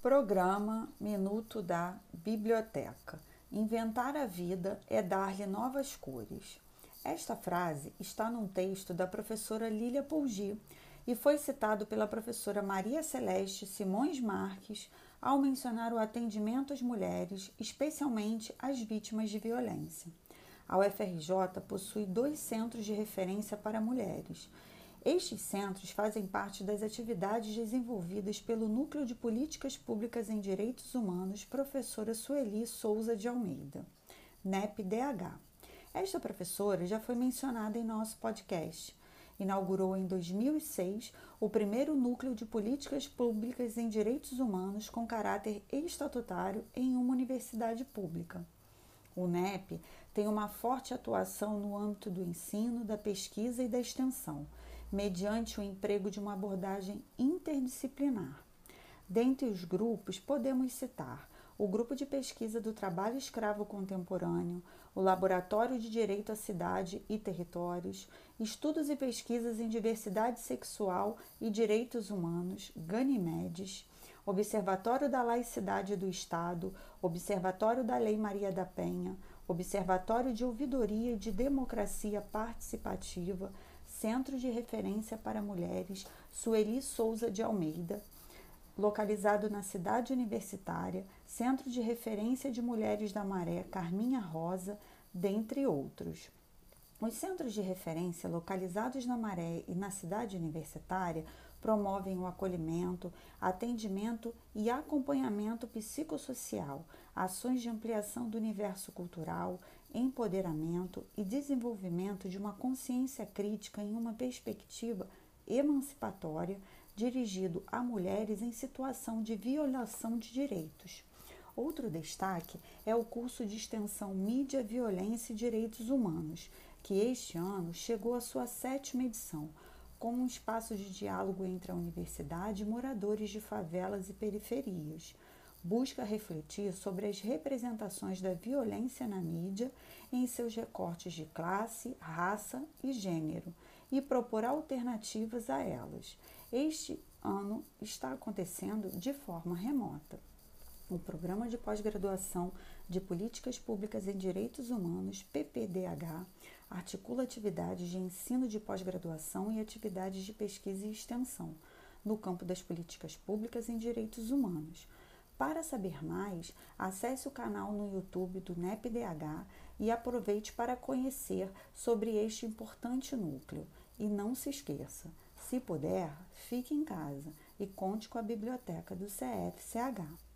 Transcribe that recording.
Programa Minuto da Biblioteca. Inventar a vida é dar-lhe novas cores. Esta frase está num texto da professora Lília Pougi e foi citado pela professora Maria Celeste Simões Marques ao mencionar o atendimento às mulheres, especialmente às vítimas de violência. A UFRJ possui dois centros de referência para mulheres. Estes centros fazem parte das atividades desenvolvidas pelo Núcleo de Políticas Públicas em Direitos Humanos, professora Sueli Souza de Almeida, NEP-DH. Esta professora já foi mencionada em nosso podcast. Inaugurou em 2006 o primeiro núcleo de políticas públicas em direitos humanos com caráter estatutário em uma universidade pública. O NEP tem uma forte atuação no âmbito do ensino, da pesquisa e da extensão, mediante o emprego de uma abordagem interdisciplinar. Dentre os grupos, podemos citar o Grupo de Pesquisa do Trabalho Escravo Contemporâneo, o Laboratório de Direito à Cidade e Territórios, Estudos e Pesquisas em Diversidade Sexual e Direitos Humanos, Ganimedes, Observatório da Laicidade do Estado, Observatório da Lei Maria da Penha, Observatório de Ouvidoria de Democracia Participativa, Centro de Referência para Mulheres, Sueli Souza de Almeida, localizado na cidade universitária, Centro de Referência de Mulheres da Maré, Carminha Rosa, dentre outros. Os centros de referência localizados na Maré e na cidade universitária promovem o acolhimento, atendimento e acompanhamento psicossocial, ações de ampliação do universo cultural, empoderamento e desenvolvimento de uma consciência crítica em uma perspectiva emancipatória dirigido a mulheres em situação de violação de direitos. Outro destaque é o curso de extensão Mídia, Violência e Direitos Humanos, que este ano chegou à sua sétima edição como um espaço de diálogo entre a universidade e moradores de favelas e periferias. Busca refletir sobre as representações da violência na mídia em seus recortes de classe, raça e gênero e propor alternativas a elas. Este ano está acontecendo de forma remota. O Programa de Pós-Graduação de Políticas Públicas em Direitos Humanos, PPDH, articula atividades de ensino de pós-graduação e atividades de pesquisa e extensão no campo das políticas públicas em direitos humanos. Para saber mais, acesse o canal no YouTube do NEPDH e aproveite para conhecer sobre este importante núcleo. E não se esqueça, se puder, fique em casa e conte com a biblioteca do CFCH.